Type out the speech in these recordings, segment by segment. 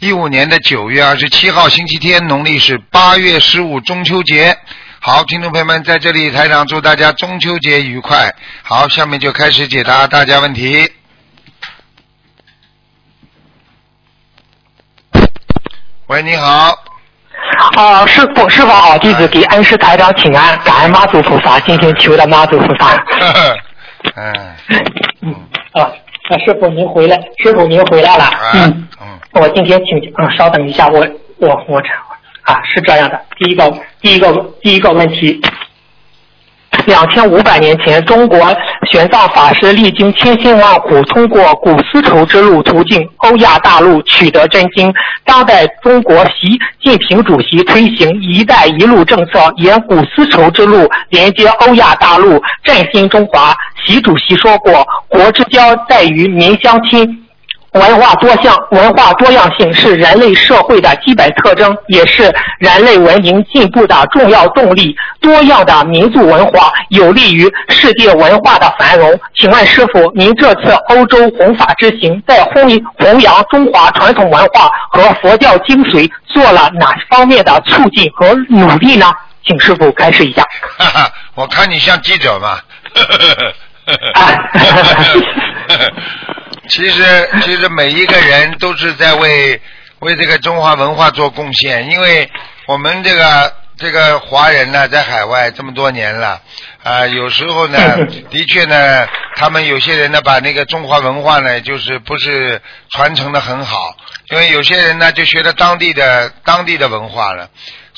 一五年的九月二十七号，星期天，农历是八月十五，中秋节。好，听众朋友们，在这里台长祝大家中秋节愉快。好，下面就开始解答大家问题。喂，你好，啊，师傅，师傅好，弟子给恩师台长请安，感恩妈祖菩萨，今天求的妈祖菩萨。嗯，嗯，啊，啊，师傅您回来，师傅您回来了。嗯，嗯，我今天请，嗯，稍等一下，我我我这啊是这样的，第一个第一个第一个问题，两千五百年前，中国玄奘法师历经千辛万苦，通过古丝绸之路途径欧亚大陆取得真经。当代中国习近平主席推行“一带一路”政策，沿古丝绸之路连接欧亚大陆，振兴中华。习主席说过：“国之交在于民相亲。”文化多样，文化多样性是人类社会的基本特征，也是人类文明进步的重要动力。多样的民族文化有利于世界文化的繁荣。请问师傅，您这次欧洲弘法之行，在弘弘扬中华传统文化和佛教精髓做了哪方面的促进和努力呢？请师傅开始一下。哈哈，我看你像记者嘛。其实，其实每一个人都是在为为这个中华文化做贡献，因为我们这个这个华人呢，在海外这么多年了，啊，有时候呢，的确呢，他们有些人呢，把那个中华文化呢，就是不是传承的很好，因为有些人呢，就学了当地的当地的文化了。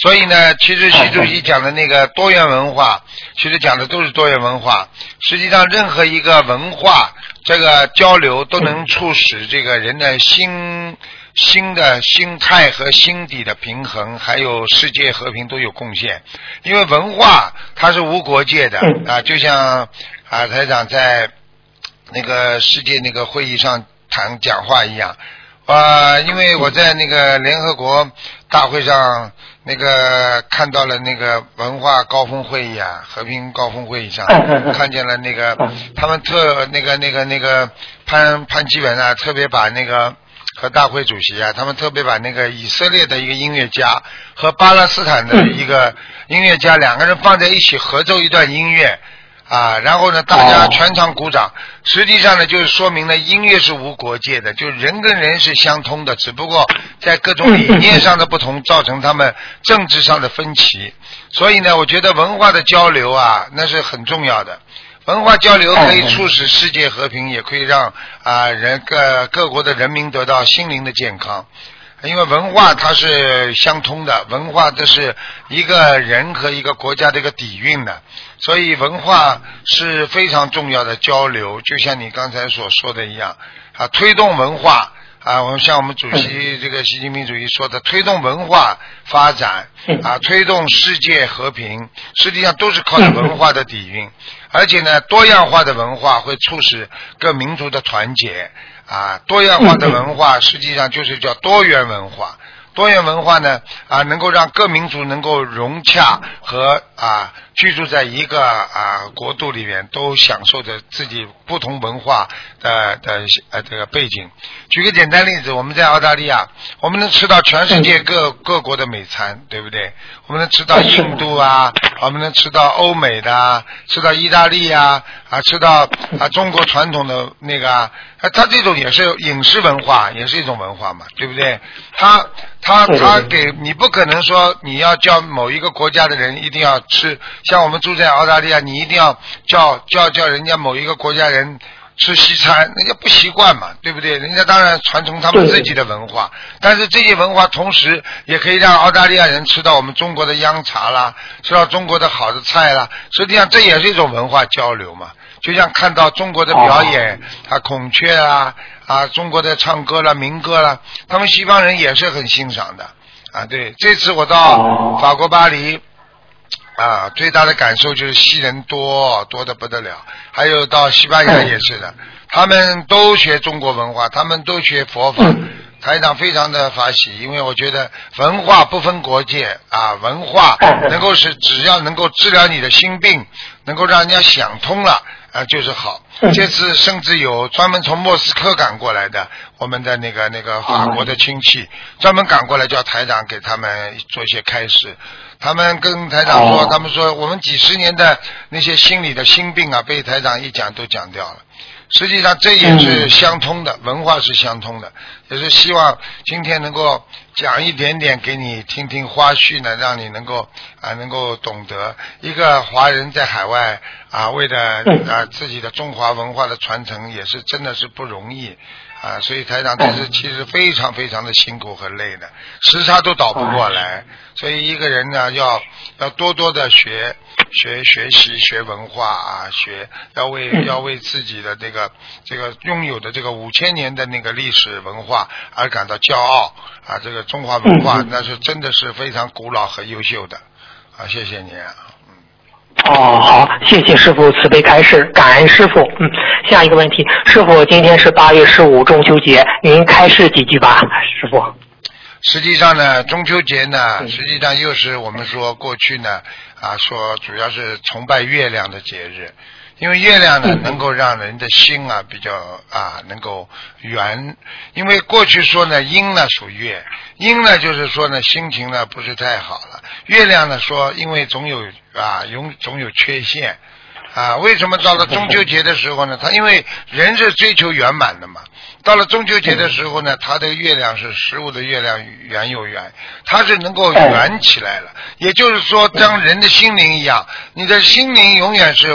所以呢，其实习主席讲的那个多元文化，其实讲的都是多元文化。实际上，任何一个文化这个交流，都能促使这个人的心心的心态和心底的平衡，还有世界和平都有贡献。因为文化它是无国界的啊，就像啊台长在那个世界那个会议上谈讲话一样。啊，因为我在那个联合国大会上。那个看到了那个文化高峰会议啊，和平高峰会议上看见了那个他们特那个那个那个潘潘基文啊，特别把那个和大会主席啊，他们特别把那个以色列的一个音乐家和巴勒斯坦的一个音乐家两个人放在一起合奏一段音乐。啊，然后呢，大家全场鼓掌。实际上呢，就是说明了音乐是无国界的，就是人跟人是相通的，只不过在各种理念上的不同，造成他们政治上的分歧。所以呢，我觉得文化的交流啊，那是很重要的。文化交流可以促使世界和平，也可以让啊人各各国的人民得到心灵的健康。因为文化它是相通的，文化这是一个人和一个国家的一个底蕴的。所以文化是非常重要的交流，就像你刚才所说的一样啊，推动文化啊，我们像我们主席这个习近平主席说的，推动文化发展啊，推动世界和平，实际上都是靠着文化的底蕴。而且呢，多样化的文化会促使各民族的团结啊，多样化的文化实际上就是叫多元文化。多元文化呢啊，能够让各民族能够融洽和啊居住在一个啊国度里面，都享受着自己不同文化的的呃这个背景。举个简单例子，我们在澳大利亚，我们能吃到全世界各各国的美餐，对不对？我们能吃到印度啊，我们能吃到欧美的，吃到意大利啊，啊，吃到啊中国传统的那个，啊，它这种也是饮食文化，也是一种文化嘛，对不对？它他他给你不可能说你要叫某一个国家的人一定要吃，像我们住在澳大利亚，你一定要叫叫叫人家某一个国家人吃西餐，人家不习惯嘛，对不对？人家当然传承他们自己的文化，但是这些文化同时也可以让澳大利亚人吃到我们中国的央茶啦，吃到中国的好的菜啦，实际上这也是一种文化交流嘛。就像看到中国的表演啊，孔雀啊。啊，中国的唱歌啦，民歌啦，他们西方人也是很欣赏的啊，对，这次我到哦法国巴黎。啊，最大的感受就是西人多多的不得了，还有到西班牙也是的，他们都学中国文化，他们都学佛法。嗯台长非常的发喜，因为我觉得文化不分国界啊，文化嗯能够是只要能够治疗你的心病，能够让人家想通了啊，就是好。嗯这次甚至有专门从莫斯科赶过来的，我们的那个那个法国的亲戚，专门赶过来叫台长给他们做一些开示。他们跟台长说，哦他们说我们几十年的那些心理的心病啊，被台长一讲都讲掉了。实际上这也是嗯相通的，文化是相通的，也是希望今天能够讲一点点给你听听花絮呢，让你能够啊能够懂得。一个华人在海外啊为了嗯啊自己的中华文化的传承也是真的是不容易啊，所以台长这是其实非常非常的辛苦和累的，时差都倒不过来，所以一个人呢要要多多的学学学习学文化啊，学要为嗯要为自己的这个这个拥有的这个五千年的那个历史文化而感到骄傲啊！这个中华文化那是真的是非常古老和优秀的啊！谢谢你啊！哦，好，谢谢师傅慈悲开示，感恩师傅。嗯，下一个问题，师傅，今天是八月十五中秋节，您开示几句吧，师傅。实际上呢，中秋节呢，嗯实际上又是我们说过去呢啊，说主要是崇拜月亮的节日，因为月亮呢嗯能够让人的心啊比较啊能够圆，因为过去说呢阴呢属月，阴呢就是说呢心情呢不是太好了，月亮呢说因为总有啊永总有缺陷。啊，为什么到了中秋节的时候呢？他因为人是追求圆满的嘛，到了中秋节的时候呢，它的月亮是食物的月亮圆又圆，它是能够圆起来了。也就是说，当人的心灵一样，你的心灵永远是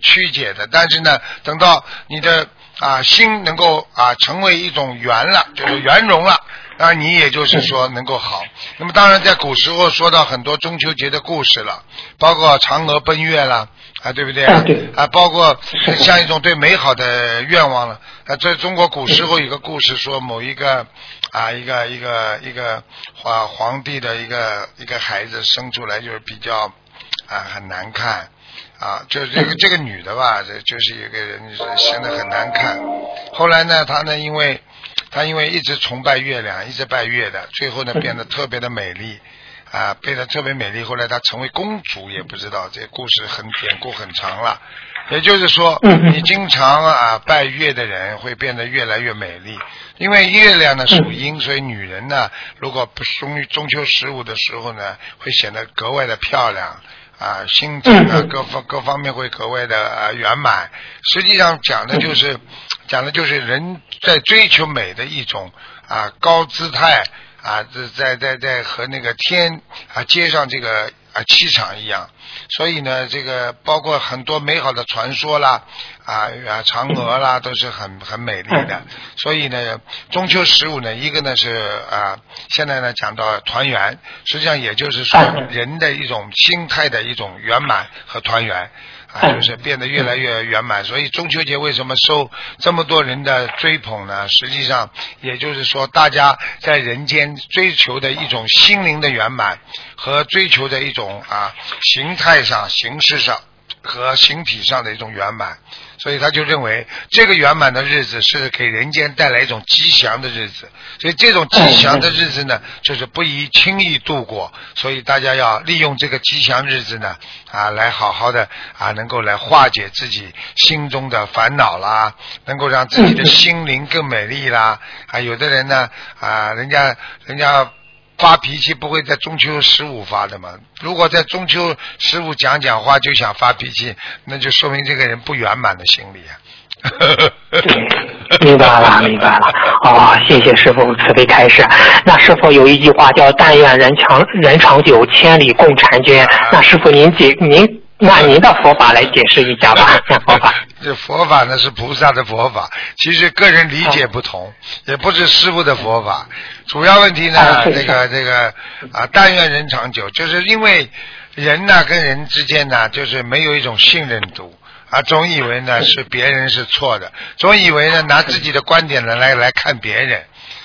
曲解的，但是呢，等到你的啊心能够啊成为一种圆了，就是圆融了。那你也就是说能够好。那么当然，在古时候说到很多中秋节的故事了，包括嫦娥奔月了。啊，对不对？啊对啊，包括像一种对美好的愿望了。啊，在中国古时候有个故事说，某一个啊，一个一个一个皇皇帝的一个一个孩子生出来就是比较啊很难看啊，就是这个这个女的吧，这就是一个人就是生的很难看。后来呢，她呢因为她因为一直崇拜月亮，一直拜月的，最后呢变得特别的美丽。啊，变得特别美丽。后来她成为公主，也不知道这故事很典故很长了。也就是说，你经常啊拜月的人会变得越来越美丽，因为月亮呢属阴，所以女人呢如果不中中秋十五的时候呢，会显得格外的漂亮。啊，心情啊，各方各方面会格外的啊圆满。实际上讲的就是，讲的就是人在追求美的一种啊高姿态啊，这在在在和那个天啊接上这个啊气场一样。所以呢，这个包括很多美好的传说啦，啊啊嫦娥啦，都是很很美丽的。所以呢，中秋十五呢，一个呢是啊，现在呢讲到团圆，实际上也就是说人的一种心态的一种圆满和团圆。啊，就是变得越来越圆满，所以中秋节为什么受这么多人的追捧呢？实际上，也就是说，大家在人间追求的一种心灵的圆满和追求的一种啊形态上、形式上和形体上的一种圆满，所以他就认为这个圆满的日子是给人间带来一种吉祥的日子，所以这种吉祥的日子呢，就是不宜轻易度过，所以大家要利用这个吉祥日子呢，啊，来好好的啊，能够来化解自己心中的烦恼啦，能够让自己的心灵更美丽啦。啊，有的人呢，啊，人家人家发脾气不会在中秋十五发的嘛。如果在中秋十五讲讲话就想发脾气，那就说明这个人不圆满的心理啊。对，明白了，明白了。哦，谢谢师傅慈悲开示。那师傅有一句话叫“但愿人长人长久，千里共婵娟”。那师傅您解您那您的佛法来解释一下吧，佛法。这佛法呢是菩萨的佛法，其实个人理解不同，也不是师傅的佛法。主要问题呢，啊这个这个啊，但愿人长久，就是因为人呢跟人之间呢，就是没有一种信任度。啊，总以为呢是别人是错的，总以为呢拿自己的观点呢来来看别人，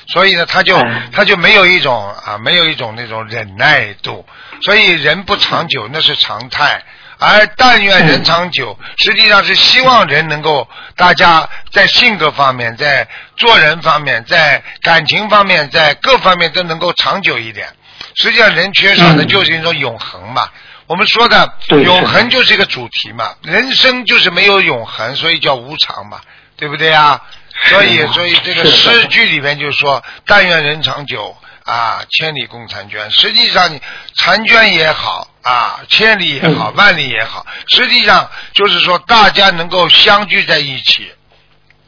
所以呢，他就嗯他就没有一种啊，没有一种那种忍耐度，所以人不长久那是常态。而但愿人长久，实际上是希望人能够大家在性格方面、在做人方面、在感情方面、在各方面都能够长久一点。实际上，人缺少的嗯。就是一种永恒嘛。我们说的永恒就是一个主题嘛，人生就是没有永恒，所以叫无常嘛，对不对啊？所以，所以这个诗句里面就说“但愿人长久啊，千里共婵娟”。实际上，你婵娟也好啊，千里也好，嗯万里也好，实际上就是说大家能够相聚在一起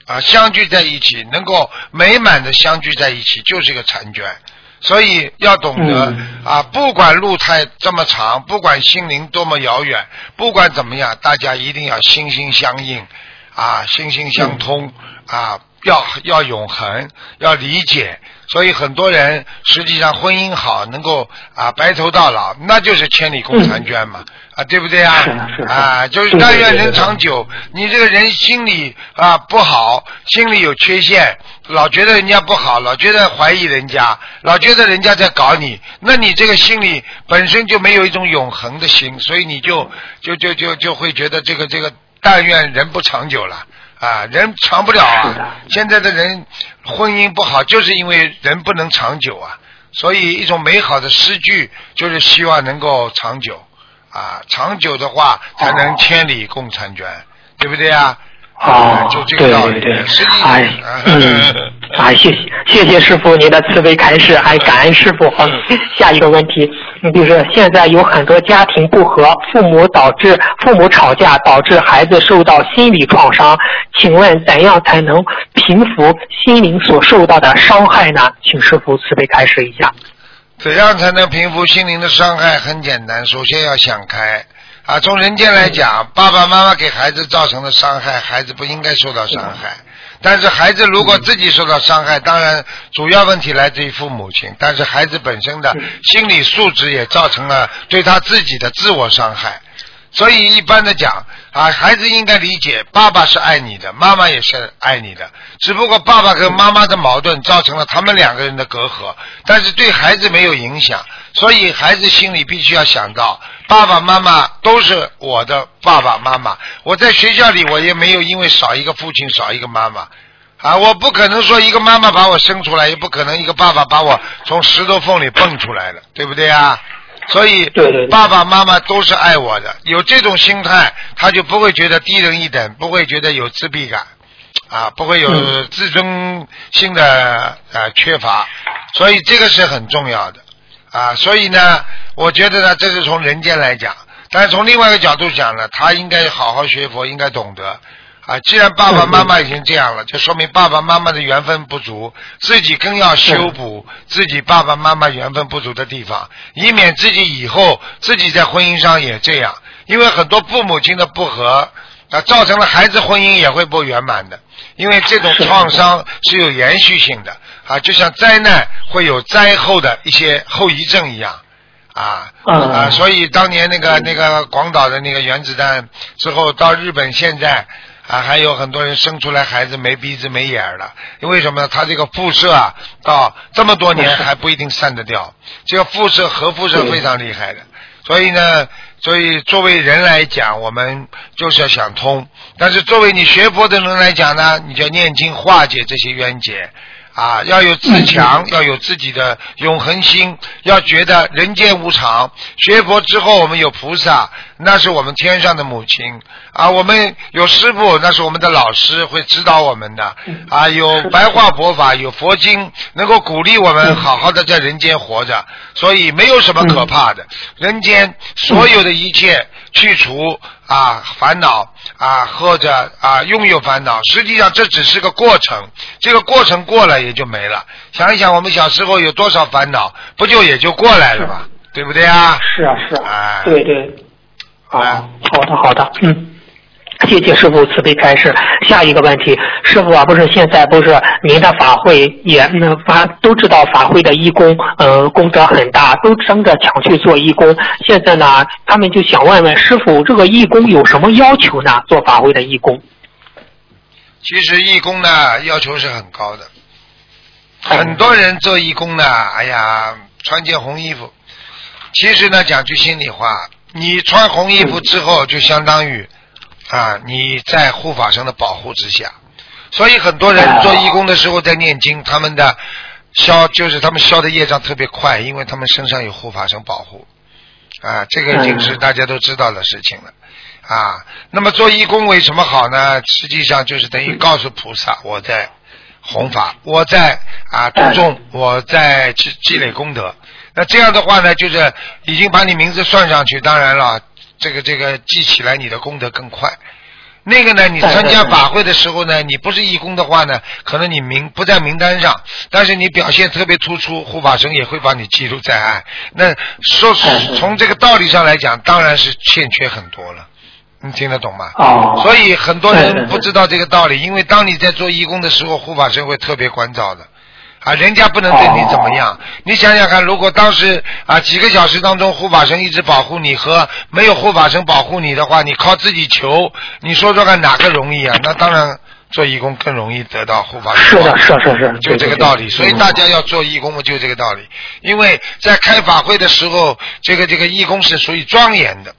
啊，相聚在一起，能够美满的相聚在一起，就是一个婵娟。所以要懂得、嗯啊，不管路太这么长，不管心灵多么遥远，不管怎么样，大家一定要心心相印啊，心心相通啊，要要永恒，要理解。所以很多人实际上婚姻好，能够啊白头到老，那就是千里共婵娟嘛，啊对不对啊？啊，就是但愿人长久。你这个人心里啊不好，心里有缺陷，老觉得人家不好，老觉得怀疑人家，老觉得人家在搞你，那你这个心里本身就没有一种永恒的心，所以你就就就就就会觉得这个这个但愿人不长久了。啊，人长不了啊！现在的人婚姻不好，就是因为人不能长久啊。所以，一种美好的诗句就是希望能够长久啊，长久的话才能哦千里共婵娟，对不对啊？哦啊就，这个道理。哎，嗯，哎，谢谢谢谢师傅您的慈悲开示，还，感恩师傅。好，下一个问题，嗯就是现在有很多家庭不和，父母导致父母吵架，导致孩子受到心理创伤。请问怎样才能平复心灵所受到的伤害呢？请师傅慈悲开示一下。怎样才能平复心灵的伤害？很简单，首先要想开啊。从人间来讲，爸爸妈妈给孩子造成的伤害，孩子不应该受到伤害。但是孩子如果自己受到伤害，当然主要问题来自于父母亲，但是孩子本身的心理素质也造成了对他自己的自我伤害。所以一般的讲啊，孩子应该理解，爸爸是爱你的，妈妈也是爱你的，只不过爸爸跟妈妈的矛盾造成了他们两个人的隔阂，但是对孩子没有影响，所以孩子心里必须要想到，爸爸妈妈都是我的爸爸妈妈，我在学校里我也没有因为少一个父亲少一个妈妈。啊，我不可能说一个妈妈把我生出来，也不可能一个爸爸把我从石头缝里蹦出来了，对不对啊？所以，爸爸妈妈都是爱我的，有这种心态，他就不会觉得低人一等，不会觉得有自闭感，啊，不会有嗯自尊心的呃缺乏，所以这个是很重要的啊。所以呢，我觉得呢，这是从人间来讲，但是从另外一个角度讲呢，他应该好好学佛，应该懂得。啊，既然爸爸妈妈已经这样了，就说明爸爸妈妈的缘分不足，自己更要修补自己爸爸妈妈缘分不足的地方，以免自己以后自己在婚姻上也这样。因为很多父母亲的不和啊，造成了孩子婚姻也会不圆满的。因为这种创伤是有延续性的啊，就像灾难会有灾后的一些后遗症一样。啊嗯啊！所以当年那个那个广岛的那个原子弹之后，到日本现在啊，还有很多人生出来孩子没鼻子没眼儿的，因为什么呢？他这个辐射啊，到这么多年还不一定散得掉，这个辐射核辐射非常厉害的。所以呢，所以作为人来讲，我们就是要想通；但是作为你学佛的人来讲呢，你就要念经化解这些冤结。啊，要有自强，要有自己的永恒心，要觉得人间无常。学佛之后，我们有菩萨，那是我们天上的母亲啊；我们有师傅，那是我们的老师，会指导我们的啊。有白话佛法，有佛经，能够鼓励我们好好的在人间活着。所以没有什么可怕的，人间所有的一切去除啊烦恼啊或者啊拥有烦恼，实际上这只是个过程，这个过程过了也就没了。想一想，我们小时候有多少烦恼，不就也就过来了吗？对不对啊？是啊，是哎啊，对对。哎啊，好的好的，嗯。谢谢师傅慈悲开示。下一个问题，师傅啊，不是现在不是您的法会也那法都知道法会的义工，呃，功德很大，都争着抢去做义工。现在呢，他们就想问问师傅，这个义工有什么要求呢？做法会的义工？其实义工呢要求是很高的，很多人做义工呢，哎呀，穿件红衣服。其实呢，讲句心里话，你穿红衣服之后，就相当于啊，你在护法神的保护之下。所以很多人做义工的时候在念经，他们的消就是他们消的业障特别快，因为他们身上有护法神保护。啊，这个已经是大家都知道的事情了。啊，那么做义工为什么好呢？实际上就是等于告诉菩萨，我在弘法，我在啊度众，我在积积累功德。那这样的话呢，就是已经把你名字算上去，当然了，这个这个记起来你的功德更快。那个呢，你参加法会的时候呢，你不是义工的话呢，可能你名不在名单上，但是你表现特别突出，护法神也会把你记录在案。那说从这个道理上来讲，当然是欠缺很多了。你听得懂吗？哦。所以很多人不知道这个道理，因为当你在做义工的时候，护法神会特别关照的。啊，人家不能对你怎么样。你想想看，如果当时啊几个小时当中护法神一直保护你，和没有护法神保护你的话，你靠自己求，你说说看哪个容易啊？那当然做义工更容易得到护法神。是的，是是是，就这个道理。所以大家要做义工，就这个道理。因为在开法会的时候，这个这个义工是属于庄严的。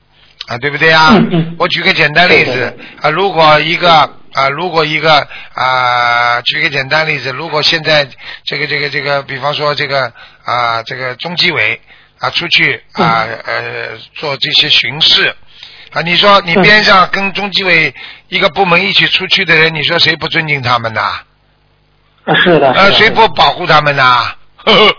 啊，对不对啊？我举个简单例子啊，如果一个啊，如果一个啊，举个简单例子，如果现在这个这个这个，比方说这个啊，这个中纪委啊出去啊呃做这些巡视啊，你说你边上跟中纪委一个部门一起出去的人，你说谁不尊敬他们呐？是的。呃，谁不保护他们呐？呵 呵，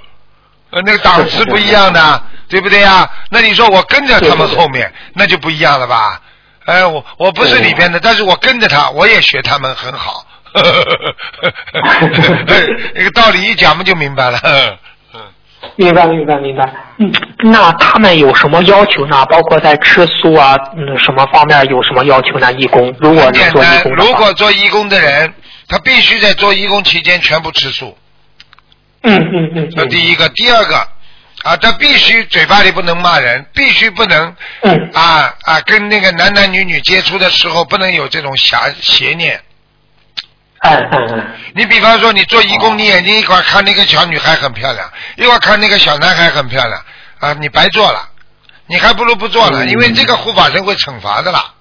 那个档次不一样的。对不对呀？那你说我跟着他们后面，那就不一样了吧？哎，我我不是里边的，但是我跟着他，我也学他们很好。这个道理一讲嘛，就明白了。明白，明白，明白。嗯，那他们有什么要求呢？包括在吃素啊，嗯，什么方面有什么要求呢？义工如果做义工如果做义工的人，他必须在做义工期间全部吃素。嗯嗯嗯。这第一个，第二个。啊，他必须嘴巴里不能骂人，必须不能啊啊，跟那个男男女女接触的时候不能有这种邪邪念。哎哎哎。你比方说，你做义工，你眼睛一块看那个小女孩很漂亮，一会儿看那个小男孩很漂亮，啊，你白做了，你还不如不做了，因为这个护法神会惩罚的啦。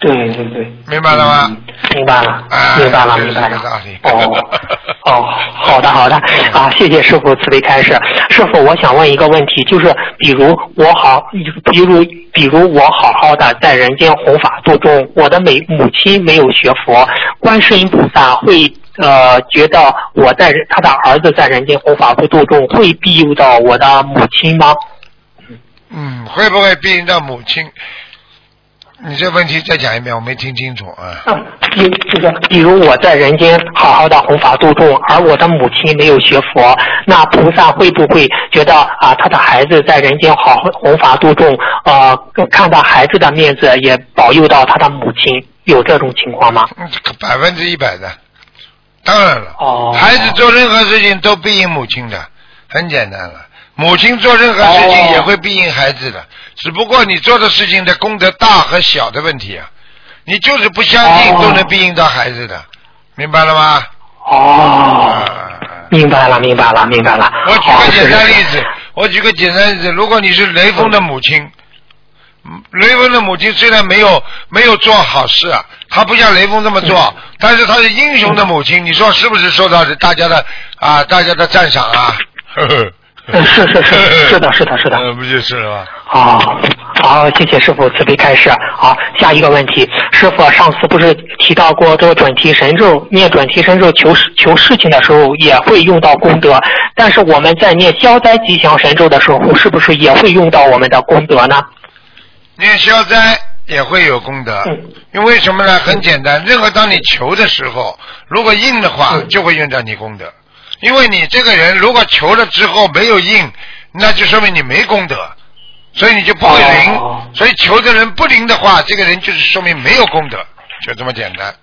对对对，明白了吗？明白了，明白了，明白了。哦 哦，好的好的啊，谢谢师傅慈悲开示。师傅，我想问一个问题，就是比如我好，比如比如我好好的在人间弘法度众，我的美母亲没有学佛，观世音菩萨会呃觉得我在他的儿子在人间弘法不度众，会庇佑到我的母亲吗？嗯，会不会庇佑到母亲？你这问题再讲一遍，我没听清楚啊。嗯，比这个，比如我在人间好好的弘法度众，而我的母亲没有学佛，那菩萨会不会觉得啊，他的孩子在人间好弘法度众，呃，看到孩子的面子也保佑到他的母亲，有这种情况吗？百分之一百的，当然了。哦。孩子做任何事情都庇应母亲的，很简单了。母亲做任何事情也会庇应孩子的。只不过你做的事情的功德大和小的问题啊，你就是不相信都能庇应到孩子的，明白了吗？哦，明白了，明白了，明白了。我举个简单例子，我举个简单例子，如果你是雷锋的母亲，雷锋的母亲虽然没有没有做好事，啊他不像雷锋这么做，但是他是英雄的母亲，你说是不是受到大家的啊大家的赞赏啊？呵呵。嗯，是是是，是的，是的，是的。呃，不就是吗？好，好，谢谢师傅慈悲开示。好，下一个问题，师傅上次不是提到过这个准提神咒，念准提神咒求事求事情的时候也会用到功德，但是我们在念消灾吉祥神咒的时候，是不是也会用到我们的功德呢？念消灾也会有功德，因为什么呢？很简单，任何当你求的时候，如果应的话，就会用到你功德。因为你这个人如果求了之后没有应，那就说明你没功德，所以你就不会灵。所以求的人不灵的话，这个人就是说明没有功德，就这么简单，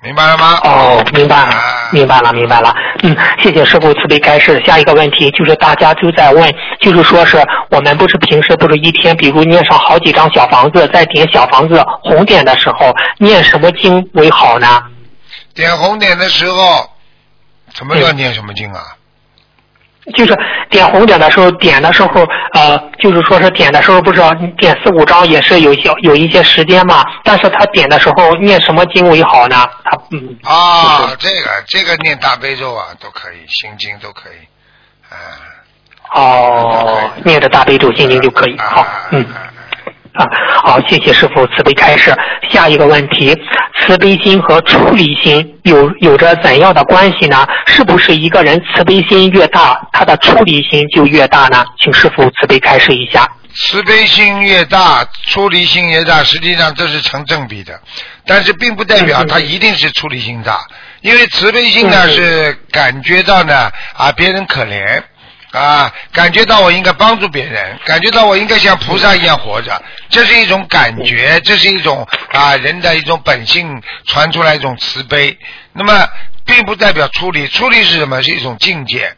明白了吗？哦，明白了，明白了，明白了。嗯，谢谢师傅慈悲开示。下一个问题就是大家都在问，就是说是我们不是平时不是一天，比如念上好几张小房子，在点小房子红点的时候，念什么经为好呢？点红点的时候。什么叫念什么经啊？就是点红点的时候，点的时候，呃，就是说是点的时候，不知道点四五张也是有些有一些时间嘛。但是他点的时候念什么经为好呢？他嗯。啊，这个这个念大悲咒啊，都可以，心经都可以，啊。哦，念着大悲咒心经就可以。好，嗯。啊，好，谢谢师傅慈悲开示。下一个问题，慈悲心和出离心有有着怎样的关系呢？是不是一个人慈悲心越大，他的出离心就越大呢？请师傅慈悲开示一下。慈悲心越大，出离心越大，实际上这是成正比的，但是并不代表他一定是出离心大，因为慈悲心呢是感觉到呢啊别人可怜。啊，感觉到我应该帮助别人，感觉到我应该像菩萨一样活着，这是一种感觉，这是一种啊人的一种本性传出来一种慈悲。那么，并不代表出离，出离是什么？是一种境界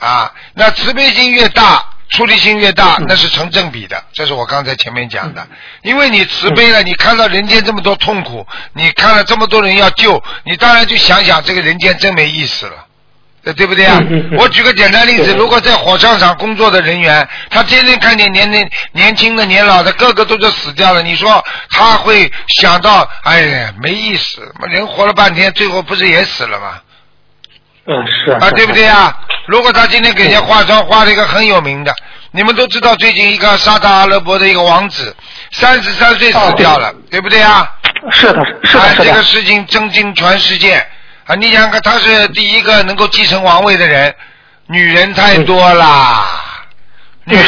啊。那慈悲心越大，出离心越大，那是成正比的。这是我刚才前面讲的。因为你慈悲了，你看到人间这么多痛苦，你看了这么多人要救，你当然就想想这个人间真没意思了。对不对啊？我举个简单例子，如果在火葬场工作的人员，他天天看见年年年轻的、年老的，个个都是死掉了，你说他会想到，哎呀，没意思，人活了半天，最后不是也死了吗？嗯，是啊，对不对啊？如果他今天给人家化妆，化了一个很有名的，你们都知道，最近一个沙特阿拉伯的一个王子，三十三岁死掉了，对不对啊？是的，是的，这个事情震惊全世界。啊，你想看，他是第一个能够继承王位的人，女人太多啦，女人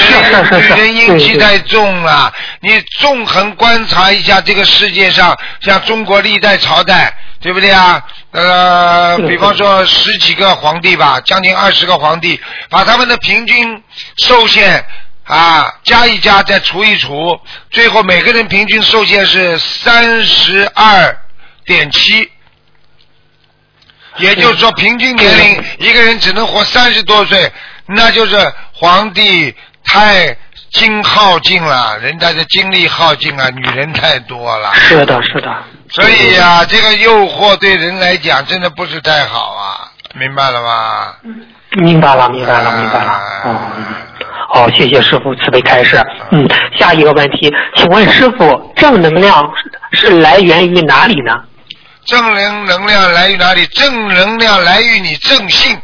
女人阴气太重了。你纵横观察一下这个世界上，像中国历代朝代，对不对啊？呃，比方说十几个皇帝吧，将近二十个皇帝，把他们的平均寿限啊加一加，再除一除，最后每个人平均寿限是三十二点七。也就是说，平均年龄一个人只能活三十多岁，那就是皇帝太精耗尽了，人家的精力耗尽了，女人太多了。是的，是的。所以呀，这个诱惑对人来讲真的不是太好啊，明白了吗？明白了，明白了，明白了。哦，好，谢谢师傅慈悲开示。嗯，下一个问题，请问师傅，正能量是来源于哪里呢？正能能量来于哪里？正能量来于你正性。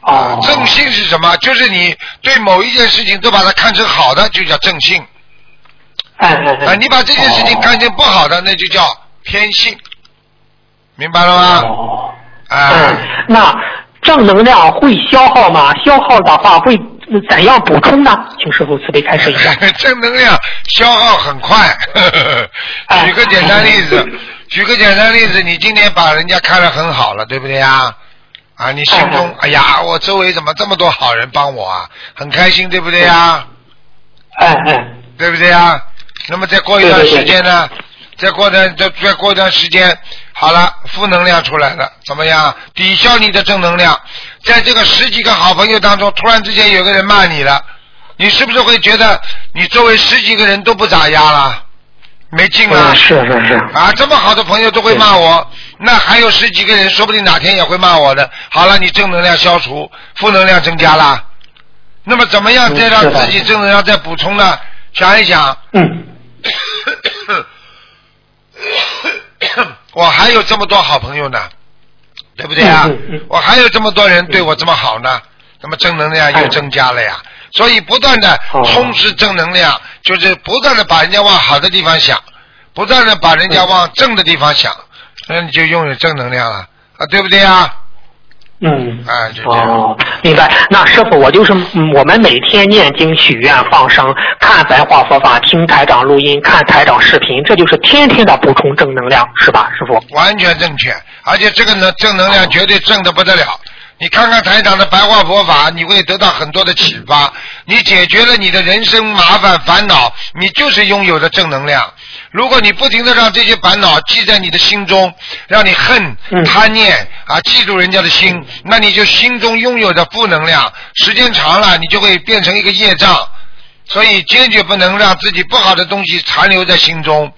啊，正性是什么？就是你对某一件事情都把它看成好的，就叫正性。哎哎哎！啊，你把这件事情看成不好的，那就叫偏性。明白了吗？哦。啊。那正能量会消耗吗？消耗的话会怎样补充呢？请师傅慈悲开示一下。正能量消耗很快。举个简单例子。举个简单例子，你今天把人家看得很好了，对不对呀？啊，你心中哎呀，我周围怎么这么多好人帮我啊？很开心，对不对呀？哎哎，对不对呀？那么再过一段时间呢？再过段再再过一段时间，好了，负能量出来了，怎么样？抵消你的正能量，在这个十几个好朋友当中，突然之间有个人骂你了，你是不是会觉得你周围十几个人都不咋样了？没劲啊，是是是。啊，这么好的朋友都会骂我，那还有十几个人，说不定哪天也会骂我的。好了，你正能量消除，负能量增加了，那么怎么样再让自己正能量再补充呢？想一想，嗯，我还有这么多好朋友呢，对不对啊？我还有这么多人对我这么好呢，那么正能量又增加了呀。所以不断的充实正能量，就是不断的把人家往好的地方想，不断的把人家往正的地方想，那你就拥有正能量了啊，对不对啊？嗯。哎，就这样。哦，明白。那师傅，我就是我们每天念经、许愿、放生、看白话佛法、听台长录音、看台长视频，这就是天天的补充正能量，是吧，师傅？完全正确，而且这个能，正能量绝对正的不得了。你看看台长的白话佛法，你会得到很多的启发。你解决了你的人生麻烦烦恼，你就是拥有的正能量。如果你不停的让这些烦恼记在你的心中，让你恨、贪念啊，记住人家的心，那你就心中拥有的负能量，时间长了，你就会变成一个业障。所以坚决不能让自己不好的东西残留在心中。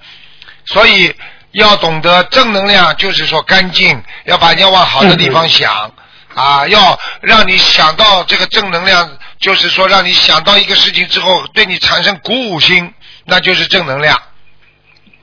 所以要懂得正能量，就是说干净，要把人家往好的地方想。啊，要让你想到这个正能量，就是说让你想到一个事情之后，对你产生鼓舞心，那就是正能量，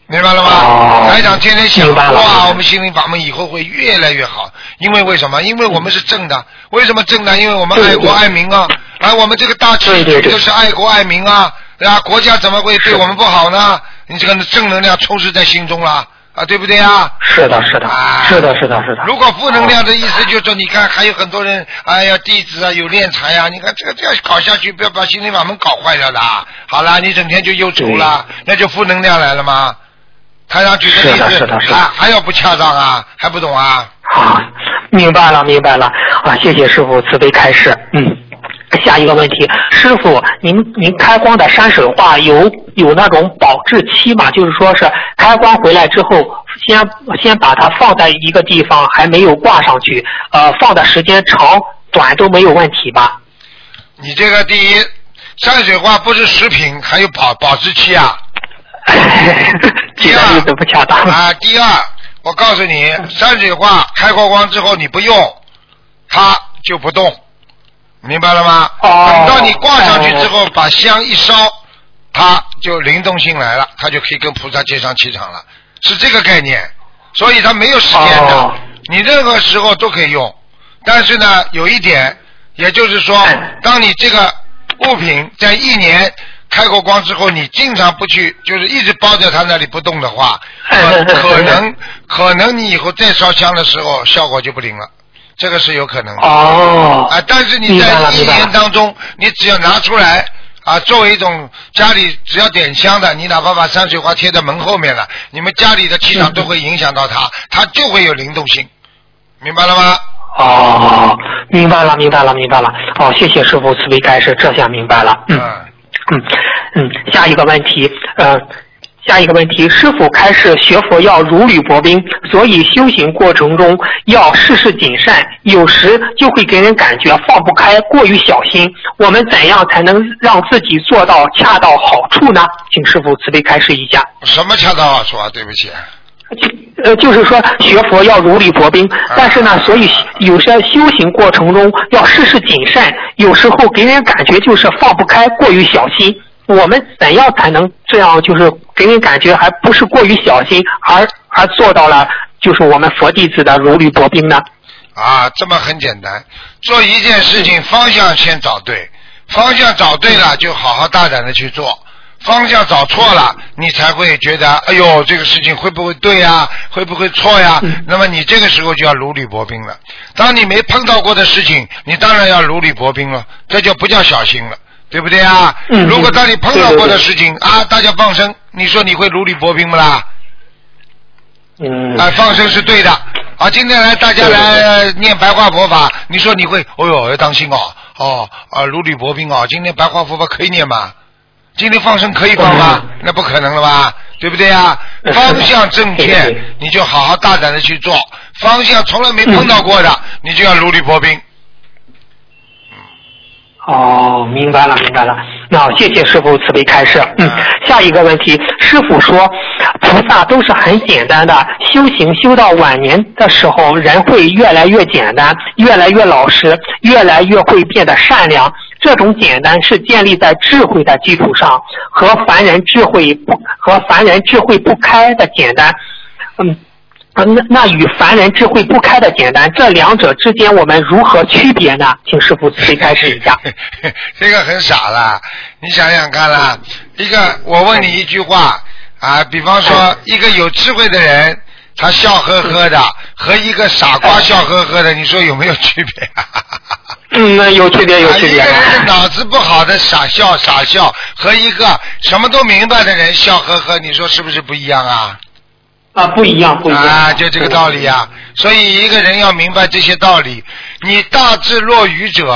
明白了吗？哦台长天天想，哇，我们心灵法门以后会越来越好，因为为什么？因为我们是正的，为什么正呢？因为我们爱国爱民啊，而我们这个大气就是爱国爱民啊，对吧？国家怎么会对我们不好呢？你这个正能量充斥在心中了啊，对不对啊？是的，是的啊，是的，是的，是的。如果负能量的意思就是说，你看还有很多人，哎呀，弟子啊有敛财啊，你看这个这样搞下去，不要把心灵法门搞坏了的。好了，你整天就忧愁了，那就负能量来了吗？台上举个例是的子是的是的啊，还要不恰当啊？还不懂啊？好，明白了，明白了啊！谢谢师傅慈悲开示。嗯，下一个问题，师傅，您您开光的山水画有有那种保质期吗？就是说是开光回来之后，先先把它放在一个地方，还没有挂上去，呃，放的时间长短都没有问题吧？你这个第一，山水画不是食品，还有保保质期啊。举的例子不恰当。啊，第二，我告诉你，山水画开过光之后你不用，它就不动，明白了吗？哦。等到你挂上去之后，把香一烧，它就灵动性来了，它就可以跟菩萨接上气场了，是这个概念。所以它没有时间的，哦。你任何时候都可以用。但是呢，有一点，也就是说哎，当你这个物品在一年开过光之后，你经常不去，就是一直包在它那里不动的话，可可能可能你以后再烧香的时候效果就不灵了，这个是有可能的。哦，啊，但是你在一年当中，你只要拿出来啊，作为一种家里只要点香的，你哪怕把山水画贴在门后面了，你们家里的气场都会影响到它，它就会有灵动性，明白了吗？哦，明白了，明白了，明白了。哦，谢谢师傅慈悲开示，这下明白了。嗯嗯，嗯嗯，下一个问题，呃，下一个问题，师傅开示学佛要如履薄冰，所以修行过程中要事事谨慎，有时就会给人感觉放不开，过于小心。我们怎样才能让自己做到恰到好处呢？请师傅慈悲开示一下。什么恰到好处啊？对不起，就呃，就是说学佛要如履薄冰，但是呢，所以有些修行过程中要事事谨慎，有时候给人感觉就是放不开，过于小心。我们怎样才能这样，就是给你感觉还不是过于小心，而而做到了就是我们佛弟子的如履薄冰呢？啊，这么很简单，做一件事情方向先找对，方向找对了就好好大胆的去做，方向找错了，你才会觉得，哎呦，这个事情会不会对呀、会不会错呀？嗯那么你这个时候就要如履薄冰了。当你没碰到过的事情，你当然要如履薄冰了，这就不叫小心了。对不对啊？嗯如果当你碰到过的事情啊，大家放生，你说你会如履薄冰不啦？嗯，啊，放生是对的。啊，今天来大家来念白话佛法，你说你会，哦呦，要当心哦，哦，啊，如履薄冰哦。今天白话佛法可以念吗？今天放生可以放吗？那不可能了吧？对不对啊？方向正确你就好好大胆的去做。方向从来没碰到过的，你就要如履薄冰。哦，明白了，明白了。那谢谢师傅慈悲开示。嗯，下一个问题，师傅说，菩萨都是很简单的，修行修到晚年的时候，人会越来越简单，越来越老实，越来越会变得善良。这种简单是建立在智慧的基础上，和凡人智慧不和凡人智慧不开的简单，嗯。呃那那与凡人智慧不开的简单，这两者之间我们如何区别呢？请师傅慈悲开示一下。这个很傻啦，你想想看啦，一个我问你一句话啊，比方说一个有智慧的人，他笑呵呵的，和一个傻瓜笑呵呵的，你说有没有区别？嗯，那有区别，有区别啊一个。人是脑子不好的傻笑傻笑，和一个什么都明白的人笑呵呵，你说是不是不一样啊？啊，不一样，不一样。啊，就这个道理呀、所以一个人要明白这些道理。你大智若愚者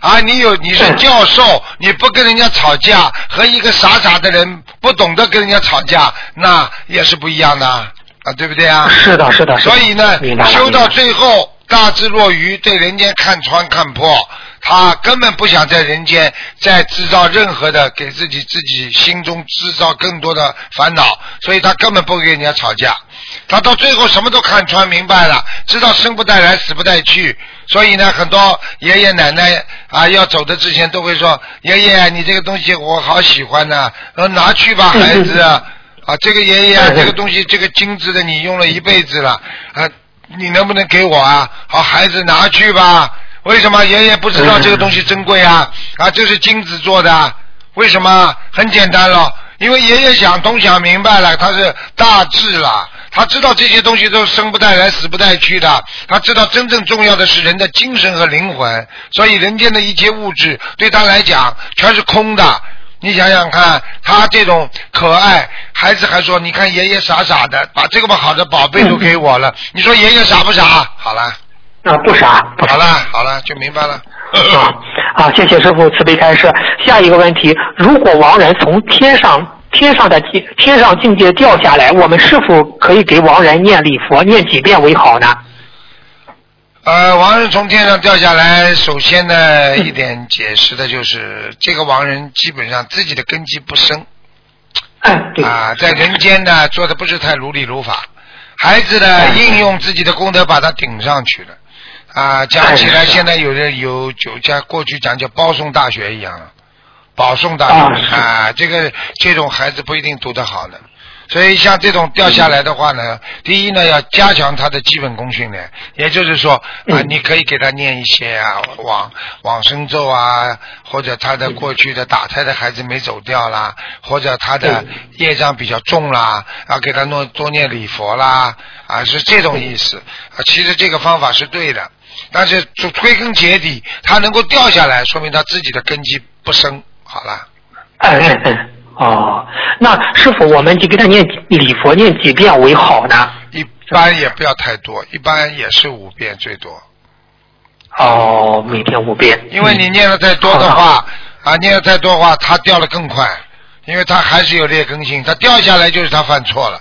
啊，你有你是教授，你不跟人家吵架，和一个傻傻的人不懂得跟人家吵架，那也是不一样的啊，对不对啊？是的，是的，是的。所以呢修到最后，大智若愚，对人间看穿看破，他根本不想在人间再制造任何的给自己自己心中制造更多的烦恼，所以他根本不跟人家吵架。他到最后什么都看穿明白了，知道生不带来，死不带去。所以呢，很多爷爷奶奶啊要走的之前都会说：“爷爷，你这个东西我好喜欢呐、呃拿去吧，孩子。”啊，这个爷爷啊，这个东西，这个金子的你用了一辈子了，啊，你能不能给我啊？好，孩子拿去吧。为什么爷爷不知道这个东西珍贵啊？啊，这是金子做的，为什么？很简单了，因为爷爷想通想明白了，他是大智了，他知道这些东西都生不带来，死不带去的，他知道真正重要的是人的精神和灵魂，所以人间的一切物质对他来讲全是空的。你想想看，他这种可爱，孩子还说：“你看爷爷傻傻的，把这个么好的宝贝都给我了。”你说爷爷傻不傻？好了，啊，不傻，不傻好。了，好了，就明白了。啊啊！谢谢师傅慈悲开示。下一个问题：如果亡人从天上天上的境天上境界掉下来，我们是否可以给亡人念礼佛，念几遍为好呢？呃，亡人从天上掉下来，首先呢，一点解释的就是，这个亡人基本上自己的根基不深。哎，对，啊，在人间呢做的不是太如理如法，孩子呢应用自己的功德把他顶上去了。啊。讲起来，现在有的有就像过去讲叫包送大学一样了，保送大学啊啊，这个这种孩子不一定读得好的。所以像这种掉下来的话呢，第一呢要加强他的基本功训练，也就是说啊，嗯你可以给他念一些啊往往生咒啊，或者他的过去的打胎的孩子没走掉啦，或者他的业障比较重啦，啊给他弄多念礼佛啦，啊是这种意思。啊，其实这个方法是对的，但是归根结底，他能够掉下来，说明他自己的根基不深。好了。哎哎哎，哦，那师傅，我们就给他念礼佛念几遍为好呢？一般也不要太多，一般也是五遍最多。哦，每天五遍。因为你念的太多的话，啊，念的太多的话，他掉的更快，因为他还是有劣根性，他掉下来就是他犯错了，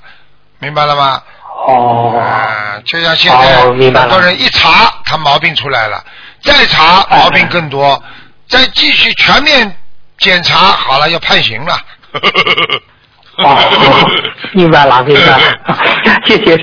明白了吗？哦，啊，就像现在很多人一查他毛病出来了，再查哎毛病更多，再继续全面检查，好了要判刑了。哦，明白了，明白了，谢谢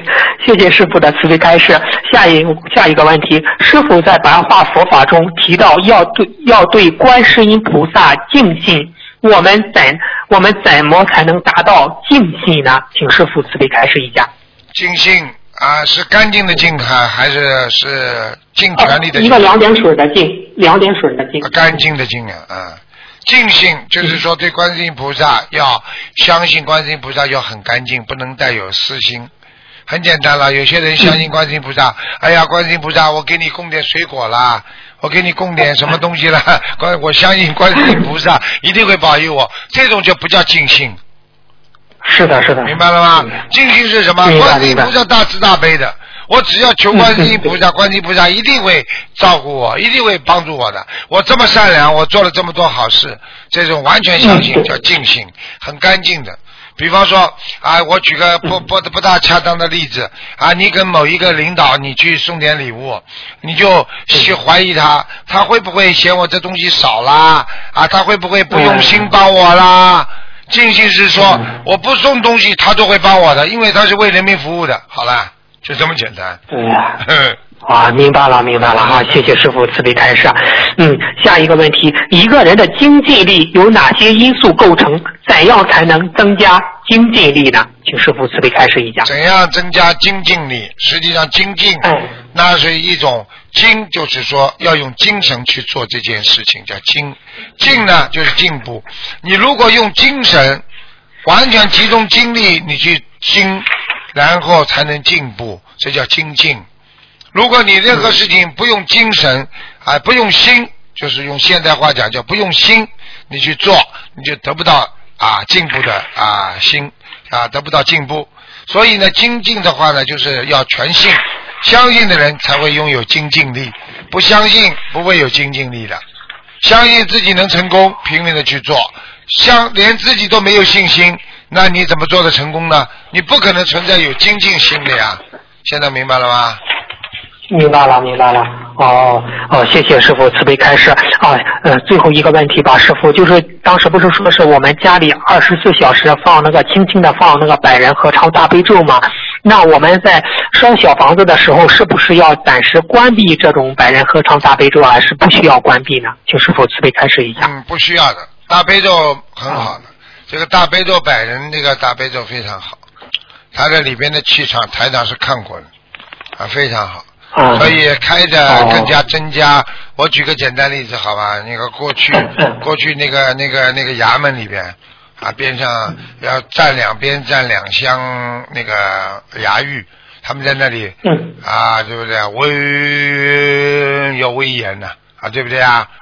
谢谢师傅的慈悲开示。下一下一个问题，师傅在白话佛法中提到要对要对观世音菩萨敬信，我们怎我们怎么才能达到敬信呢？请师傅慈悲开示一下。尽信啊，是干净的净还还是是尽全力的尽？一个两点水的净，两点水的净啊。干净的净啊，啊，净性就是说对观世音菩萨要相信观世音菩萨要很干净，不能带有私心。很简单了，有些人相信观世音菩萨，哎呀，观世音菩萨，我给你供点水果啦，我给你供点什么东西啦，观我相信观世音菩萨一定会保佑我，这种就不叫尽信，是的，是的。明白了吗？尽信是什么？明白观世音菩萨大慈大悲的，我只要求观世音菩萨，观世音菩萨一定会照顾我，一定会帮助我的。我这么善良，我做了这么多好事，这种完全相信嗯叫尽信，很干净的。比方说啊，我举个不不不大恰当的例子啊，你跟某一个领导你去送点礼物，你就去怀疑他，他会不会嫌我这东西少啦？啊，他会不会不用心帮我啦？尽信是说嗯我不送东西，他都会帮我的，因为他是为人民服务的。好了，就这么简单。对呀。啊，明白了，明白了哈，谢谢师傅慈悲开示。嗯，下一个问题，一个人的经济力由哪些因素构成？怎样才能增加经济力呢？请师傅慈悲开示一下。怎样增加精进力？实际上精进，哎那是一种精，就是说要用精神去做这件事情，叫精。进呢就是进步。你如果用精神，完全集中精力，你去精，然后才能进步，这叫精进。如果你任何事情不用精神，啊，不用心，就是用现代话讲叫不用心，你去做，你就得不到啊进步的啊心啊，得不到进步。所以呢，精进的话呢，就是要全信，相信的人才会拥有精进力，不相信不会有精进力的。相信自己能成功，拼命的去做；相连自己都没有信心，那你怎么做的成功呢？你不可能存在有精进心的呀。现在明白了吗？明白了，明白了。哦哦，谢谢师傅慈悲开示。啊，呃，最后一个问题吧，师傅，就是当时不是说是我们家里二十四小时放那个轻轻的放那个百人合唱大悲咒吗？那我们在烧小房子的时候，是不是要暂时关闭这种百人合唱大悲咒，啊是不需要关闭呢？请师傅慈悲开示一下。嗯，不需要的，大悲咒很好的，这个大悲咒百人那个大悲咒非常好，它这里边的气场台长是看过的，啊，非常好。啊所以开着哦更加增加。我举个简单例子，好吧？那个过去过去那个那个那个衙门里边啊，边上要站两边站两箱那个衙狱，他们在那里嗯啊，对不对？威要威严呐啊，对不对啊？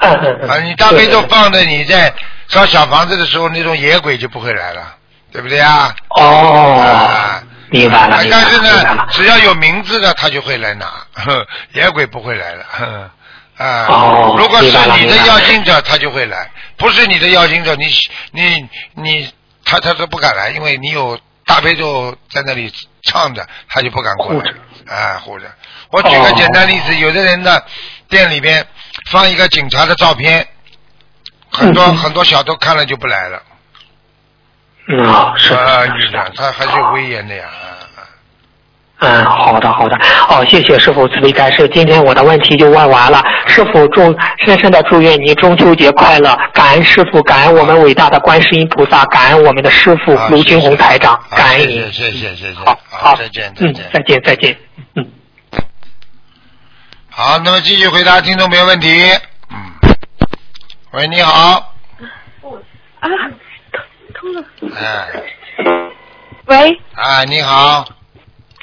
啊，你大悲咒放着，你在烧小房子的时候，那种野鬼就不会来了，对不对啊？哦啊，明白了，但是呢。只要有名字的，他就会来拿，呵野鬼不会来了。呵啊，哦如果是你的明白了要经者，他就会来；不是你的要经者，你你你，他他都不敢来，因为你有大悲咒在那里唱着，他就不敢过来。啊，护着。我举个哦简单例子，有的人呢店里边放一个警察的照片，很多很多小偷看了就不来了。嗯，啊是是是的的，，他还是有威严的呀。嗯，好的，好的，哦，谢谢师傅慈悲开示。今天我的问题就问完了，师傅祝深深的祝愿您中秋节快乐，感恩师傅，感恩我们伟大的观世音菩萨，感恩我们的师傅卢军红台长，感恩您。谢谢谢谢好，好，再见再嗯见，。再见，再见，嗯。好，那么继续回答听众朋友问题。嗯，喂，你好，啊，通通了。哎，喂，啊，你好，